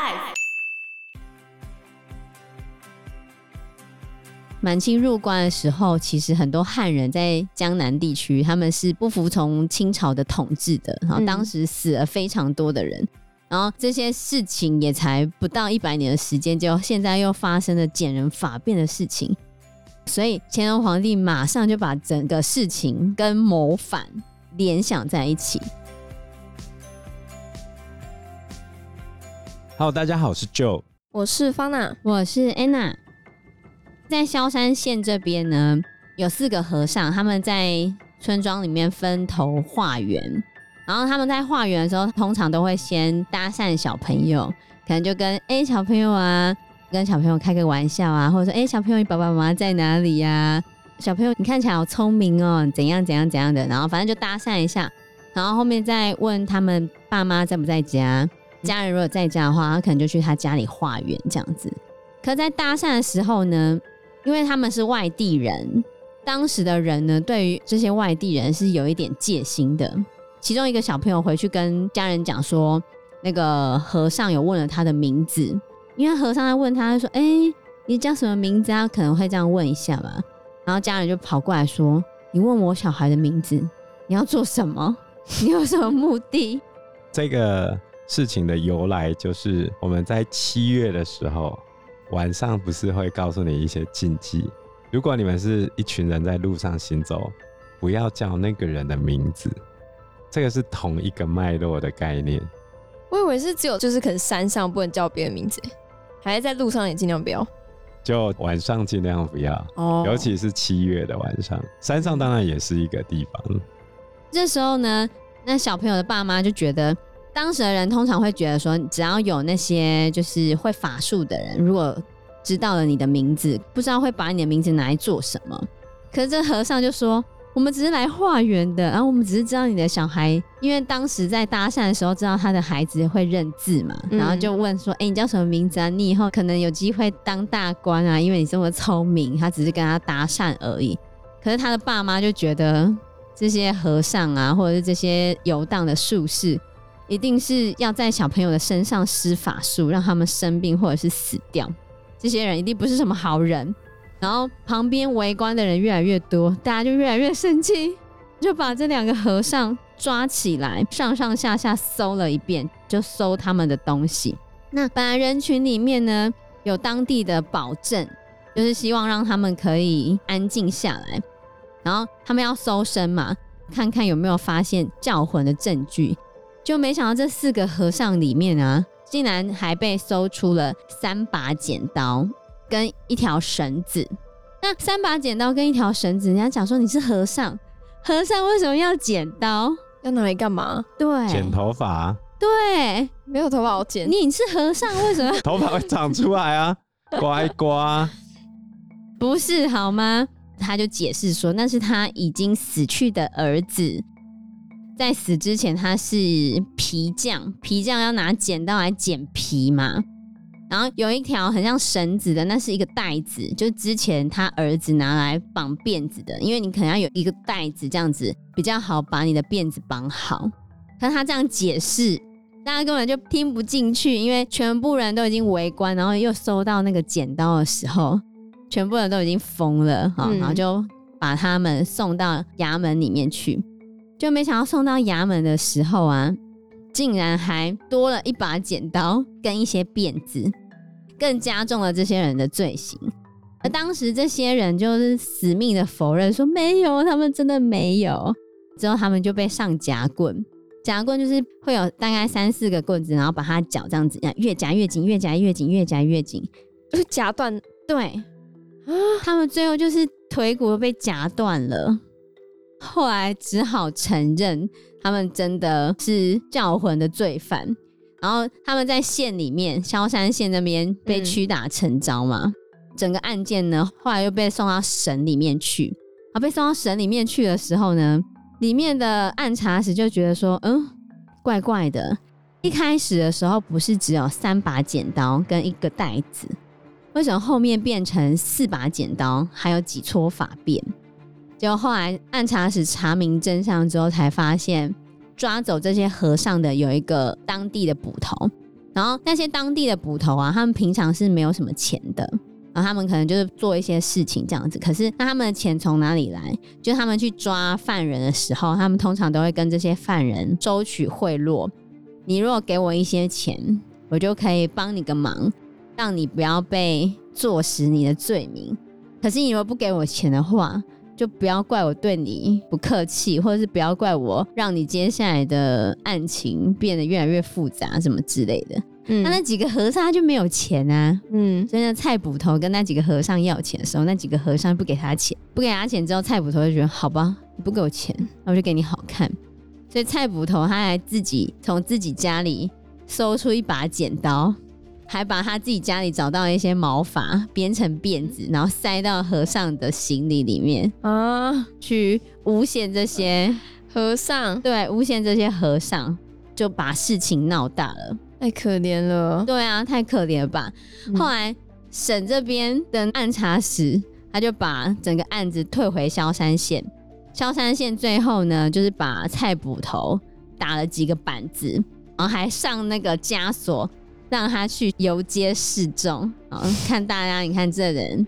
Life。满清入关的时候，其实很多汉人在江南地区，他们是不服从清朝的统治的。然后当时死了非常多的人，嗯、然后这些事情也才不到一百年的时间，就现在又发生了减人法变的事情。所以乾隆皇帝马上就把整个事情跟谋反联想在一起。Hello，大家好，我是 Joe，我是方娜，我是 Anna。在萧山县这边呢，有四个和尚，他们在村庄里面分头化缘。然后他们在化缘的时候，通常都会先搭讪小朋友，可能就跟哎、欸、小朋友啊。跟小朋友开个玩笑啊，或者说，哎、欸，小朋友，你爸爸妈妈在哪里呀、啊？小朋友，你看起来好聪明哦，怎样怎样怎样的，然后反正就搭讪一下，然后后面再问他们爸妈在不在家，家人如果在家的话，他可能就去他家里化缘这样子。可在搭讪的时候呢，因为他们是外地人，当时的人呢，对于这些外地人是有一点戒心的。其中一个小朋友回去跟家人讲说，那个和尚有问了他的名字。因为和尚在问他，说：“哎、你叫什么名字啊？”可能会这样问一下吧。然后家人就跑过来说：“你问我小孩的名字，你要做什么？你有什么目的？”这个事情的由来就是我们在七月的时候，晚上不是会告诉你一些禁忌。如果你们是一群人在路上行走，不要叫那个人的名字。这个是同一个脉络的概念。我以为是只有就是可能山上不能叫别人名字。还是在路上也尽量不要，就晚上尽量不要哦，尤其是七月的晚上，山上当然也是一个地方。这时候呢，那小朋友的爸妈就觉得，当时的人通常会觉得说，只要有那些就是会法术的人，如果知道了你的名字，不知道会把你的名字拿来做什么。可是这和尚就说。我们只是来化缘的，然后我们只是知道你的小孩，因为当时在搭讪的时候知道他的孩子会认字嘛，然后就问说：“哎、欸，你叫什么名字啊？你以后可能有机会当大官啊，因为你这么聪明。”他只是跟他搭讪而已。可是他的爸妈就觉得这些和尚啊，或者是这些游荡的术士，一定是要在小朋友的身上施法术，让他们生病或者是死掉。这些人一定不是什么好人。然后旁边围观的人越来越多，大家就越来越生气，就把这两个和尚抓起来，上上下下搜了一遍，就搜他们的东西。那本来人群里面呢，有当地的保证，就是希望让他们可以安静下来。然后他们要搜身嘛，看看有没有发现叫魂的证据。就没想到这四个和尚里面啊，竟然还被搜出了三把剪刀。跟一条绳子，那三把剪刀跟一条绳子，人家讲说你是和尚，和尚为什么要剪刀？要拿来干嘛？对，剪头发。对，没有头发好剪。你是和尚，为什么头发会长出来啊？乖乖，不是好吗？他就解释说，那是他已经死去的儿子，在死之前他是皮匠，皮匠要拿剪刀来剪皮嘛。然后有一条很像绳子的，那是一个袋子，就是之前他儿子拿来绑辫子的，因为你可能要有一个袋子，这样子比较好把你的辫子绑好。但他这样解释，大家根本就听不进去，因为全部人都已经围观，然后又收到那个剪刀的时候，全部人都已经疯了哈，然后就把他们送到衙门里面去，就没想到送到衙门的时候啊。竟然还多了一把剪刀跟一些辫子，更加重了这些人的罪行。而当时这些人就是死命的否认，说没有，他们真的没有。之后他们就被上夹棍，夹棍就是会有大概三四个棍子，然后把他脚这样子越夹越紧，越夹越紧，越夹越紧，就是夹断。对啊，他们最后就是腿骨都被夹断了。后来只好承认，他们真的是教魂的罪犯。然后他们在县里面，萧山县那边被屈打成招嘛。嗯、整个案件呢，后来又被送到省里面去。啊，被送到省里面去的时候呢，里面的暗查使就觉得说，嗯，怪怪的。一开始的时候不是只有三把剪刀跟一个袋子，为什么后面变成四把剪刀，还有几撮发辫？结果后来按察使查明真相之后，才发现抓走这些和尚的有一个当地的捕头，然后那些当地的捕头啊，他们平常是没有什么钱的，然后他们可能就是做一些事情这样子。可是那他们的钱从哪里来？就他们去抓犯人的时候，他们通常都会跟这些犯人收取贿赂。你如果给我一些钱，我就可以帮你个忙，让你不要被坐实你的罪名。可是你如果不给我钱的话，就不要怪我对你不客气，或者是不要怪我让你接下来的案情变得越来越复杂，什么之类的。嗯，那那几个和尚他就没有钱啊。嗯，所以呢，蔡捕头跟那几个和尚要钱的时候，那几个和尚不给他钱，不给他钱之后，蔡捕头就觉得好吧，你不给我钱，那我就给你好看。所以蔡捕头他还自己从自己家里搜出一把剪刀。还把他自己家里找到一些毛发编成辫子，然后塞到和尚的行李里面啊，去诬陷这些和尚。对，诬陷这些和尚，就把事情闹大了，太可怜了。对啊，太可怜了吧。嗯、后来省这边的暗查使，他就把整个案子退回萧山县。萧山县最后呢，就是把蔡捕头打了几个板子，然后还上那个枷锁。让他去游街示众，啊，看大家，你看这人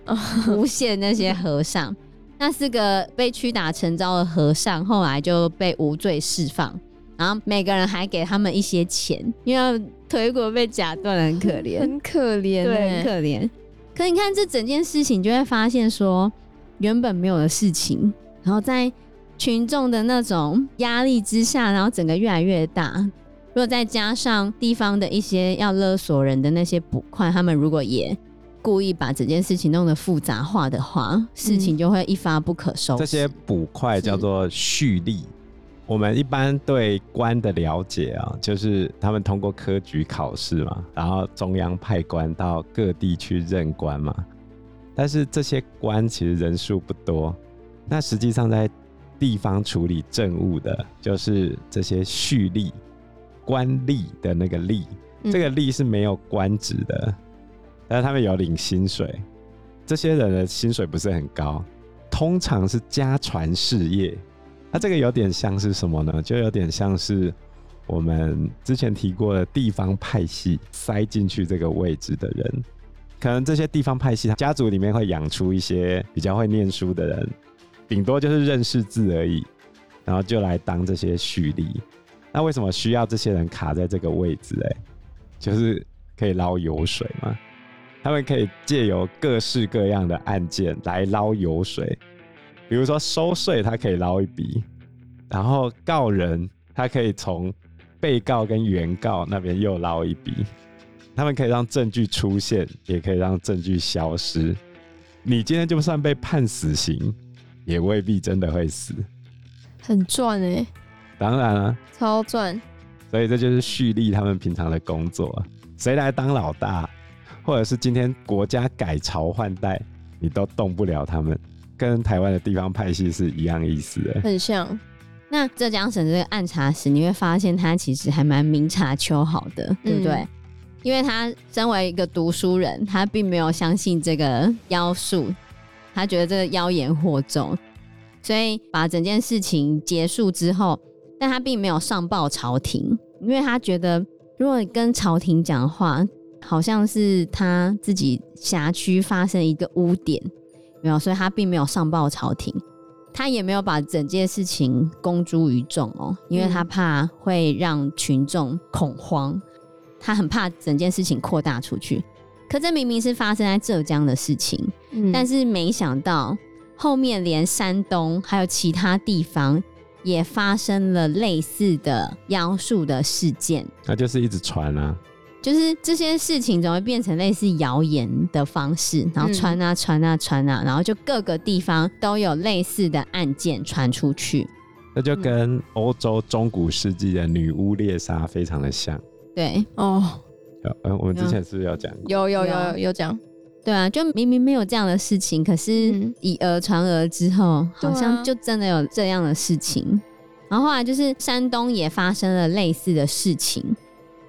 诬陷那些和尚，那四个被屈打成招的和尚，后来就被无罪释放，然后每个人还给他们一些钱，因为腿骨被夹断了，很可怜，很可怜，对，很可怜。可你看这整件事情，就会发现说，原本没有的事情，然后在群众的那种压力之下，然后整个越来越大。如果再加上地方的一些要勒索人的那些捕快，他们如果也故意把整件事情弄得复杂化的话，事情就会一发不可收拾。这些捕快叫做蓄吏。是我们一般对官的了解啊，就是他们通过科举考试嘛，然后中央派官到各地去任官嘛。但是这些官其实人数不多，那实际上在地方处理政务的，就是这些蓄吏。官吏的那个吏，这个吏是没有官职的，嗯、但是他们有领薪水。这些人的薪水不是很高，通常是家传事业。那这个有点像是什么呢？就有点像是我们之前提过的地方派系塞进去这个位置的人。可能这些地方派系，他家族里面会养出一些比较会念书的人，顶多就是认识字而已，然后就来当这些蓄吏。那为什么需要这些人卡在这个位置？哎，就是可以捞油水嘛。他们可以借由各式各样的案件来捞油水，比如说收税，他可以捞一笔；然后告人，他可以从被告跟原告那边又捞一笔。他们可以让证据出现，也可以让证据消失。你今天就算被判死刑，也未必真的会死。很赚哎。当然了、啊，超赚，所以这就是蓄力他们平常的工作。谁来当老大，或者是今天国家改朝换代，你都动不了他们。跟台湾的地方派系是一样意思的，很像。那浙江省这个暗查使，你会发现他其实还蛮明察秋毫的，嗯、对不对？因为他身为一个读书人，他并没有相信这个妖术，他觉得这个妖言惑众，所以把整件事情结束之后。但他并没有上报朝廷，因为他觉得如果跟朝廷讲话，好像是他自己辖区发生一个污点，没有，所以他并没有上报朝廷，他也没有把整件事情公诸于众哦，因为他怕会让群众恐慌，他很怕整件事情扩大出去。可这明明是发生在浙江的事情，嗯、但是没想到后面连山东还有其他地方。也发生了类似的妖术的事件，那就是一直传啊，就是这些事情总会变成类似谣言的方式，然后传啊传啊传啊，然后就各个地方都有类似的案件传出去，那就跟欧洲中古世纪的女巫猎杀非常的像。对。哦，嗯，我们之前是不是有讲？有有有有有讲。对啊，就明明没有这样的事情，可是以讹传讹之后，好像就真的有这样的事情。啊、然后后来就是山东也发生了类似的事情，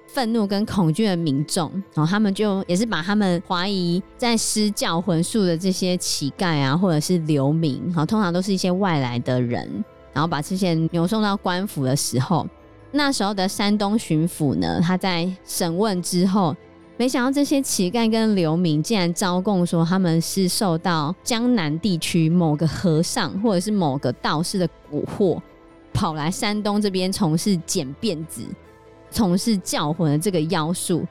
愤怒跟恐惧的民众，然后他们就也是把他们怀疑在施教魂术的这些乞丐啊，或者是流民，好，通常都是一些外来的人，然后把这些人扭送到官府的时候，那时候的山东巡抚呢，他在审问之后，没想到这些乞丐跟流民竟然招供说他们是受到江南地区某个和尚或者是某个道士的蛊惑，跑来山东这边从事剪辫子、从事叫魂的这个妖术。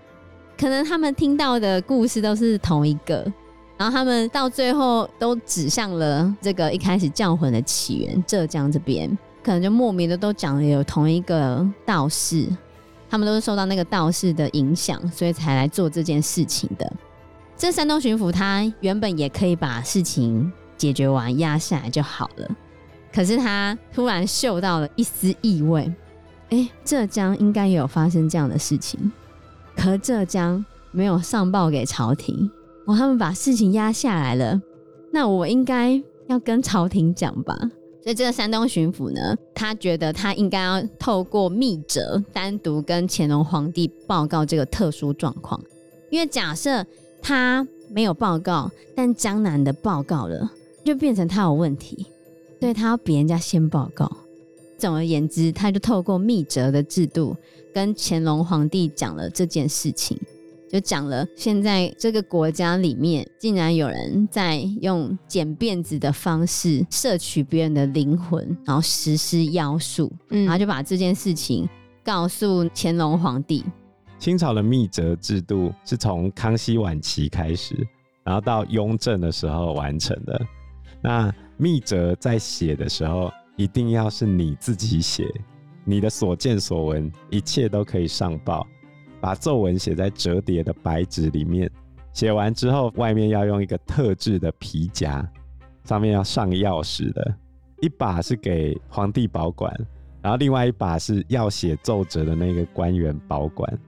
可能他们听到的故事都是同一个，然后他们到最后都指向了这个一开始叫魂的起源——浙江这边。可能就莫名的都讲了有同一个道士，他们都是受到那个道士的影响，所以才来做这件事情的。这山东巡抚他原本也可以把事情解决完，压下来就好了，可是他突然嗅到了一丝异味，哎、浙江应该也有发生这样的事情，可浙江没有上报给朝廷，哦，他们把事情压下来了，那我应该要跟朝廷讲吧。所以这个山东巡抚呢，他觉得他应该要透过密折单独跟乾隆皇帝报告这个特殊状况，因为假设他没有报告，但江南的报告了，就变成他有问题，所以他要比人家先报告。总而言之，他就透过密折的制度跟乾隆皇帝讲了这件事情。就讲了，现在这个国家里面竟然有人在用剪辫子的方式摄取别人的灵魂，然后实施妖术，嗯，然后就把这件事情告诉乾隆皇帝。清朝的密折制度是从康熙晚期开始，然后到雍正的时候完成的。那密折在写的时候，一定要是你自己写，你的所见所闻，一切都可以上报。把咒文写在折叠的白纸里面，写完之后，外面要用一个特制的皮夹，上面要上钥匙的，一把是给皇帝保管，然后另外一把是要写奏折的那个官员保管。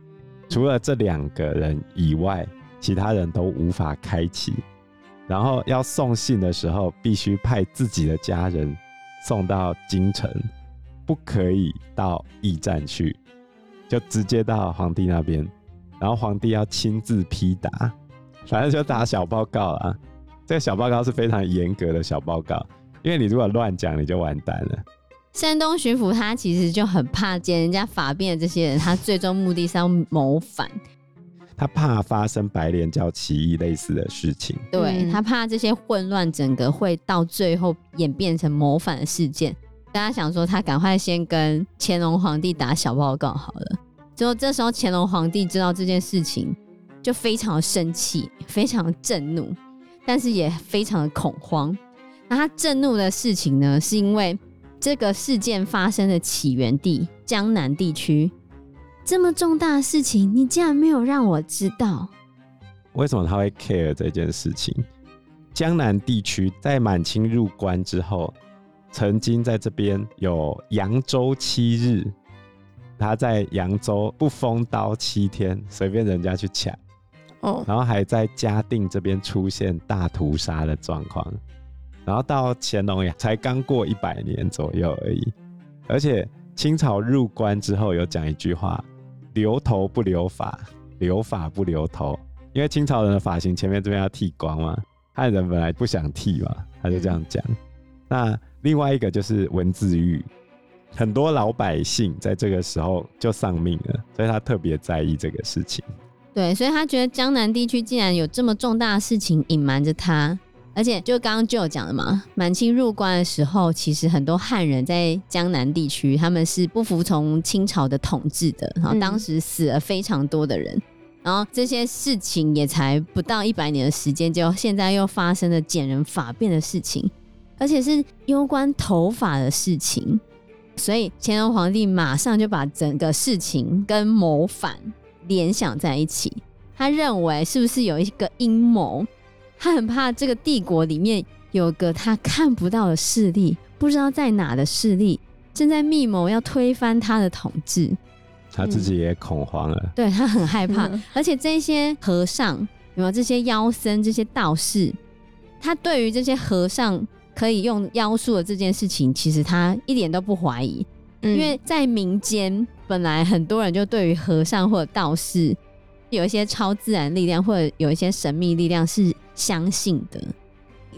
除了这两个人以外，其他人都无法开启。然后要送信的时候，必须派自己的家人送到京城，不可以到驿站去。就直接到皇帝那边，然后皇帝要亲自批答，反正就打小报告啊。这个小报告是非常严格的小报告，因为你如果乱讲，你就完蛋了。山东巡抚他其实就很怕见人家法变的这些人，他最终目的是要谋反，他怕发生白莲教起义类似的事情，对，他怕这些混乱整个会到最后演变成谋反的事件。大家想说，他赶快先跟乾隆皇帝打小报告好了。结果这时候乾隆皇帝知道这件事情，就非常生气，非常的震怒，但是也非常的恐慌。那他震怒的事情呢，是因为这个事件发生的起源地江南地区这么重大的事情，你竟然没有让我知道。为什么他会 care 这件事情？江南地区在满清入关之后。曾经在这边有扬州七日，他在扬州不封刀七天，随便人家去抢，哦，然后还在嘉定这边出现大屠杀的状况，然后到乾隆呀，才刚过一百年左右而已，而且清朝入关之后有讲一句话：留头不留发，留发不留头，因为清朝人的发型前面这边要剃光嘛，汉人本来不想剃嘛，他就这样讲，嗯、那。另外一个就是文字狱，很多老百姓在这个时候就丧命了，所以他特别在意这个事情。对，所以他觉得江南地区竟然有这么重大的事情隐瞒着他，而且就刚刚就有讲了嘛，满清入关的时候，其实很多汉人在江南地区，他们是不服从清朝的统治的，然后当时死了非常多的人，嗯、然后这些事情也才不到一百年的时间，就现在又发生了减人法变的事情。而且是攸关头发的事情，所以乾隆皇帝马上就把整个事情跟谋反联想在一起。他认为是不是有一个阴谋？他很怕这个帝国里面有个他看不到的势力，不知道在哪的势力正在密谋要推翻他的统治。他自己也恐慌了，嗯、对他很害怕。而且这些和尚有没有这些妖僧、这些道士，他对于这些和尚。可以用妖术的这件事情，其实他一点都不怀疑，嗯、因为在民间本来很多人就对于和尚或者道士有一些超自然力量或者有一些神秘力量是相信的，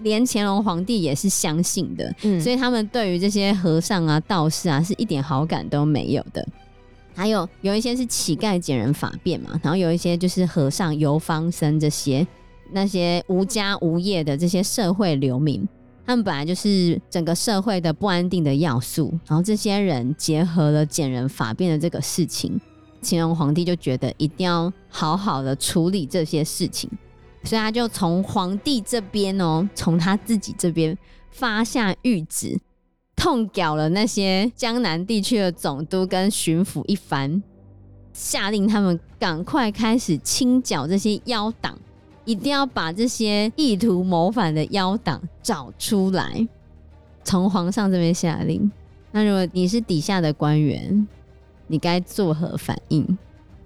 连乾隆皇帝也是相信的，嗯、所以他们对于这些和尚啊、道士啊是一点好感都没有的。还有有一些是乞丐捡人法变嘛，然后有一些就是和尚、游方僧这些那些无家无业的这些社会流民，他们本来就是整个社会的不安定的要素，然后这些人结合了捡人法变的这个事情，乾隆皇帝就觉得一定要好好的处理这些事情，所以他就从皇帝这边哦，从他自己这边发下谕旨。痛屌了那些江南地区的总督跟巡抚一番，下令他们赶快开始清剿这些妖党，一定要把这些意图谋反的妖党找出来。从皇上这边下令，那如果你是底下的官员，你该作何反应？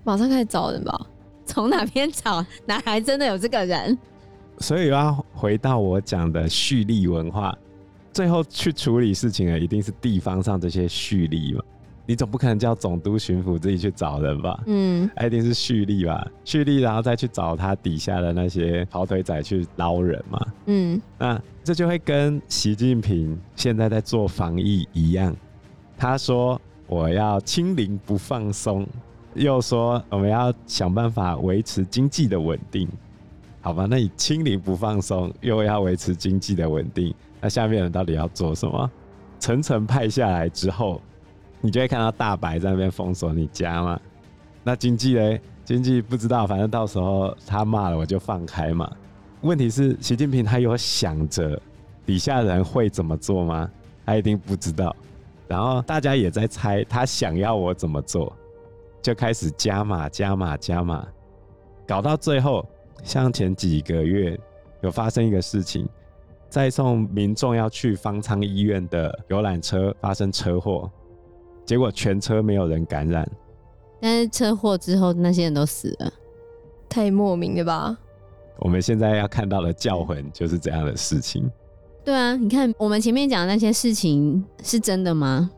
马上开始找人吧。从哪边找？哪还真的有这个人？所以要回到我讲的蓄力文化。最后去处理事情的一定是地方上这些蓄力嘛？你总不可能叫总督、巡抚自己去找人吧？嗯，一定是蓄力吧？蓄力，然后再去找他底下的那些跑腿仔去捞人嘛？嗯，那这就会跟习近平现在在做防疫一样，他说我要清零不放松，又说我们要想办法维持经济的稳定，好吧？那你清零不放松，又要维持经济的稳定。那下面人到底要做什么？层层派下来之后，你就会看到大白在那边封锁你家嘛。那经济嘞？经济不知道，反正到时候他骂了我就放开嘛。问题是习近平他有想着底下人会怎么做吗？他一定不知道。然后大家也在猜他想要我怎么做，就开始加码、加码、加码，搞到最后，像前几个月有发生一个事情。在送民众要去方舱医院的游览车发生车祸，结果全车没有人感染。但是车祸之后那些人都死了，太莫名了吧？我们现在要看到的教魂就是这样的事情。对啊，你看我们前面讲的那些事情是真的吗？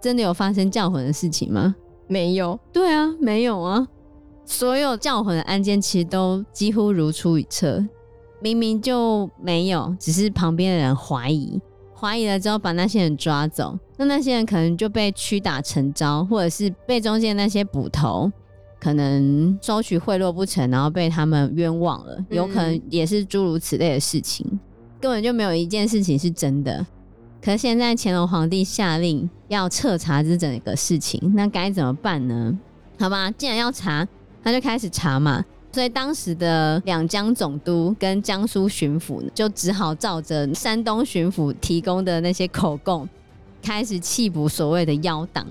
真的有发生教魂的事情吗？没有。对啊，没有啊。所有教魂的案件其实都几乎如出一辙。明明就没有，只是旁边的人怀疑，怀疑了之后把那些人抓走，那那些人可能就被屈打成招，或者是被中间那些捕头可能收取贿赂不成，然后被他们冤枉了，有可能也是诸如此类的事情，嗯、根本就没有一件事情是真的。可是现在乾隆皇帝下令要彻查这整个事情，那该怎么办呢？好吧，既然要查，那就开始查嘛。所以当时的两江总督跟江苏巡抚就只好照着山东巡抚提供的那些口供，开始缉捕所谓的妖党。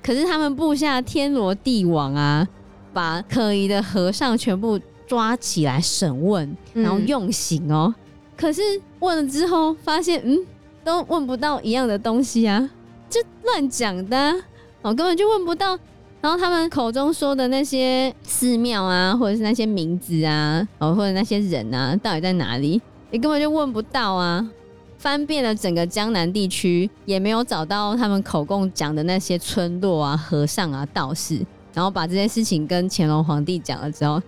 可是他们布下天罗地网啊，把可疑的和尚全部抓起来审问，然后用刑哦。嗯、可是问了之后，发现嗯，都问不到一样的东西啊，就乱讲的、啊，我根本就问不到。然后他们口中说的那些寺庙啊，或者是那些名字啊，哦，或者那些人啊，到底在哪里？你根本就问不到啊！翻遍了整个江南地区，也没有找到他们口供讲的那些村落啊、和尚啊、道士。然后把这件事情跟乾隆皇帝讲了之后，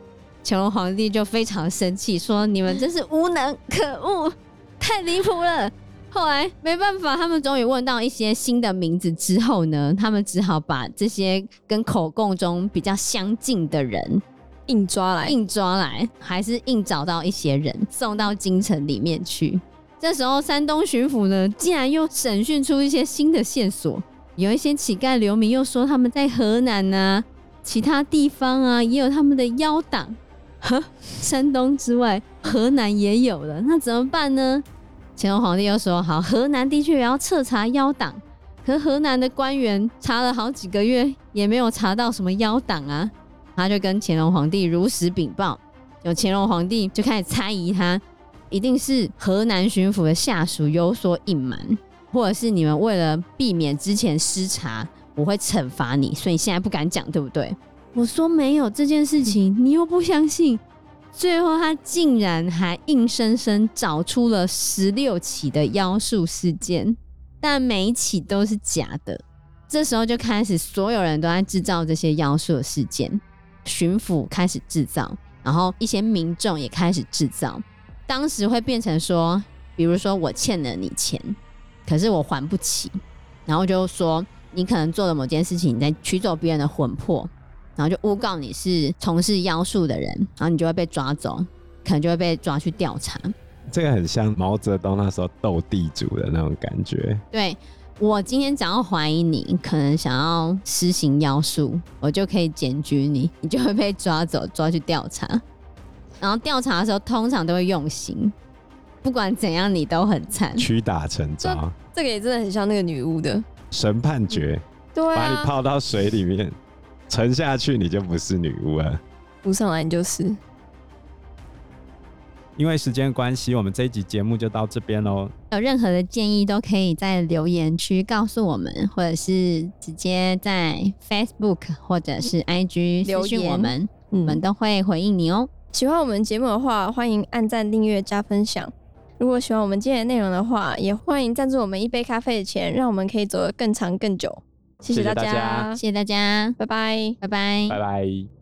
乾隆皇帝就非常生气，说：“你们真是无能，可恶，太离谱了。”后来没办法，他们终于问到一些新的名字之后呢，他们只好把这些跟口供中比较相近的人硬抓来，硬抓来，还是硬找到一些人送到京城里面去。这时候，山东巡抚呢，竟然又审讯出一些新的线索，有一些乞丐流民又说他们在河南啊，其他地方啊也有他们的妖党。呵，山东之外，河南也有了，那怎么办呢？乾隆皇帝又说：“好，河南的确也要彻查妖党，可河南的官员查了好几个月，也没有查到什么妖党啊。”他就跟乾隆皇帝如实禀报，有乾隆皇帝就开始猜疑他，一定是河南巡抚的下属有所隐瞒，或者是你们为了避免之前失察，我会惩罚你，所以现在不敢讲，对不对？我说没有这件事情，你又不相信。最后，他竟然还硬生生找出了十六起的妖术事件，但每一起都是假的。这时候就开始，所有人都在制造这些妖术的事件，巡抚开始制造，然后一些民众也开始制造。当时会变成说，比如说我欠了你钱，可是我还不起，然后就说你可能做了某件事情，你在取走别人的魂魄，然后就诬告你是从事妖术的人，然后你就会被抓走，可能就会被抓去调查。这个很像毛泽东那时候斗地主的那种感觉。对。我今天只要怀疑你可能想要施行妖术，我就可以检举你，你就会被抓走，抓去调查。然后调查的时候，通常都会用刑，不管怎样，你都很惨，屈打成招。这个也真的很像那个女巫的神判决，对、啊，把你泡到水里面，沉下去，你就不是女巫了，浮上来你就是。因为时间关系，我们这一集节目就到这边喽。有任何的建议都可以在留言区告诉我们，或者是直接在 Facebook 或者是 IG 私讯我们，我们都会回应你哦。喜欢我们节目的话，欢迎按赞、订阅、加分享。如果喜欢我们今天的内容的话，也欢迎赞助我们一杯咖啡的钱，让我们可以走得更长更久。谢谢大家，谢谢大家，拜拜，拜拜，拜拜。